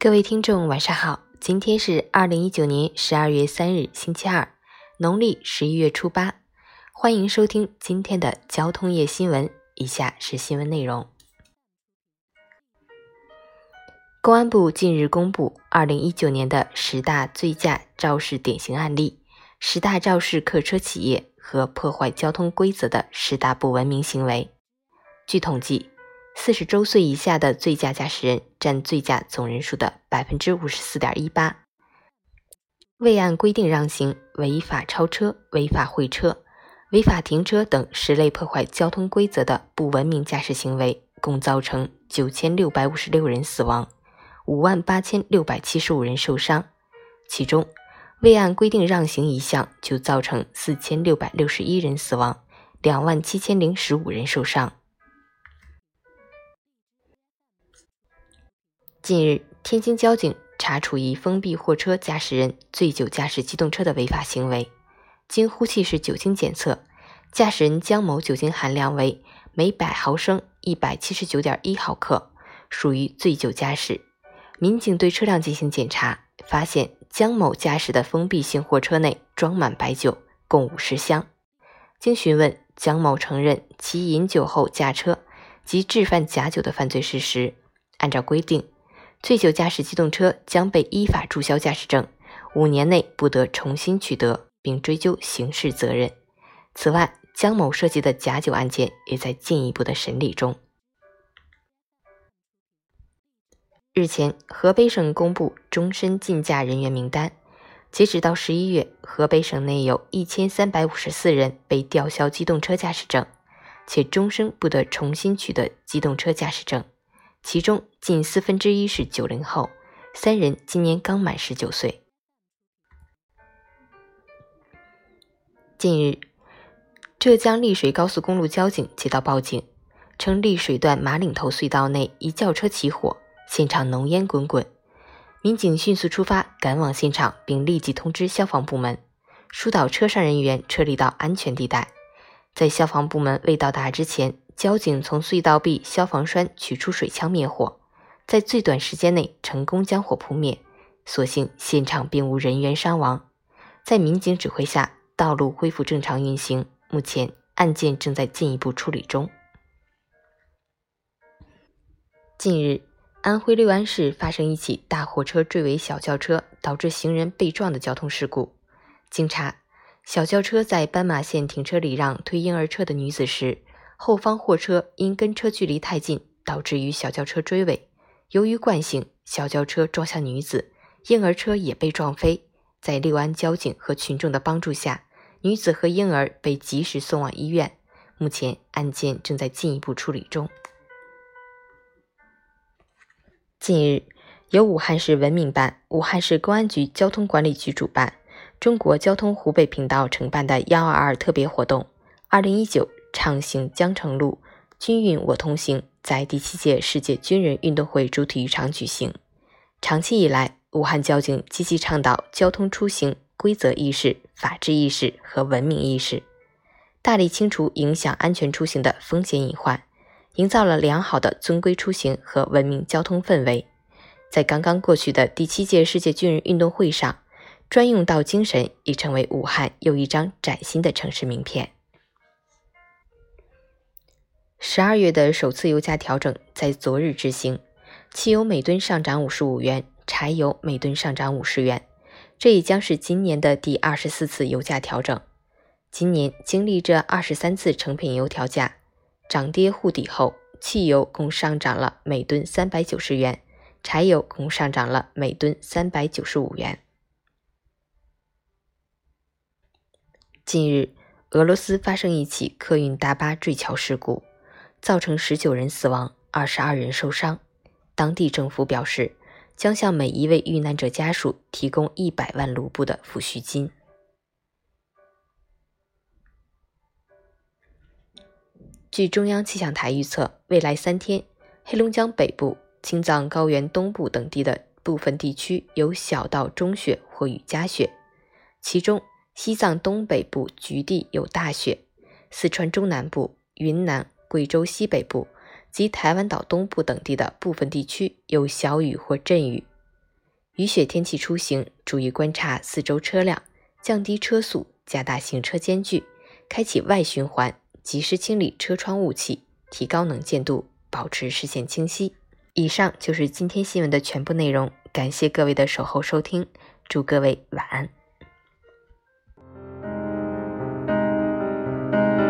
各位听众，晚上好！今天是二零一九年十二月三日，星期二，农历十一月初八。欢迎收听今天的交通业新闻。以下是新闻内容：公安部近日公布二零一九年的十大醉驾肇事典型案例，十大肇事客车企业和破坏交通规则的十大不文明行为。据统计，四十周岁以下的醉驾驾驶人占醉驾总人数的百分之五十四点一八。未按规定让行、违法超车、违法会车、违法停车等十类破坏交通规则的不文明驾驶行为，共造成九千六百五十六人死亡，五万八千六百七十五人受伤。其中，未按规定让行一项就造成四千六百六十一人死亡，两万七千零十五人受伤。近日，天津交警查处一封闭货车驾驶人醉酒驾驶机动车的违法行为。经呼气式酒精检测，驾驶人江某酒精含量为每百毫升一百七十九点一毫克，属于醉酒驾驶。民警对车辆进行检查，发现江某驾驶的封闭性货车内装满白酒，共五十箱。经询问，江某承认其饮酒后驾车及制贩假酒的犯罪事实。按照规定。醉酒驾驶机动车将被依法注销驾驶证，五年内不得重新取得，并追究刑事责任。此外，江某涉及的假酒案件也在进一步的审理中。日前，河北省公布终身禁驾人员名单，截止到十一月，河北省内有一千三百五十四人被吊销机动车驾驶证，且终生不得重新取得机动车驾驶证。其中近四分之一是九零后，三人今年刚满十九岁。近日，浙江丽水高速公路交警接到报警，称丽水段马岭头隧道内一轿车起火，现场浓烟滚滚。民警迅速出发赶往现场，并立即通知消防部门，疏导车上人员撤离到安全地带。在消防部门未到达之前。交警从隧道壁消防栓取出水枪灭火，在最短时间内成功将火扑灭。所幸现场并无人员伤亡。在民警指挥下，道路恢复正常运行。目前案件正在进一步处理中。近日，安徽六安市发生一起大货车追尾小轿车，导致行人被撞的交通事故。经查，小轿车在斑马线停车礼让推婴儿车的女子时。后方货车因跟车距离太近，导致与小轿车追尾。由于惯性，小轿车撞向女子，婴儿车也被撞飞。在六安交警和群众的帮助下，女子和婴儿被及时送往医院。目前案件正在进一步处理中。近日，由武汉市文明办、武汉市公安局交通管理局主办，中国交通湖北频道承办的“幺二二”特别活动，二零一九。畅行江城路，军运我同行，在第七届世界军人运动会主体育场举行。长期以来，武汉交警积极倡导交通出行规则意识、法治意识和文明意识，大力清除影响安全出行的风险隐患，营造了良好的尊规出行和文明交通氛围。在刚刚过去的第七届世界军人运动会上，专用道精神已成为武汉又一张崭新的城市名片。十二月的首次油价调整在昨日执行，汽油每吨上涨五十五元，柴油每吨上涨五十元，这也将是今年的第二十四次油价调整。今年经历这二十三次成品油调价涨跌互抵后，汽油共上涨了每吨三百九十元，柴油共上涨了每吨三百九十五元。近日，俄罗斯发生一起客运大巴坠桥事故。造成十九人死亡，二十二人受伤。当地政府表示，将向每一位遇难者家属提供一百万卢布的抚恤金。据中央气象台预测，未来三天，黑龙江北部、青藏高原东部等地的部分地区有小到中雪或雨夹雪，其中西藏东北部局地有大雪，四川中南部、云南。贵州西北部及台湾岛东部等地的部分地区有小雨或阵雨，雨雪天气出行，注意观察四周车辆，降低车速，加大行车间距，开启外循环，及时清理车窗雾气，提高能见度，保持视线清晰。以上就是今天新闻的全部内容，感谢各位的守候收听，祝各位晚安。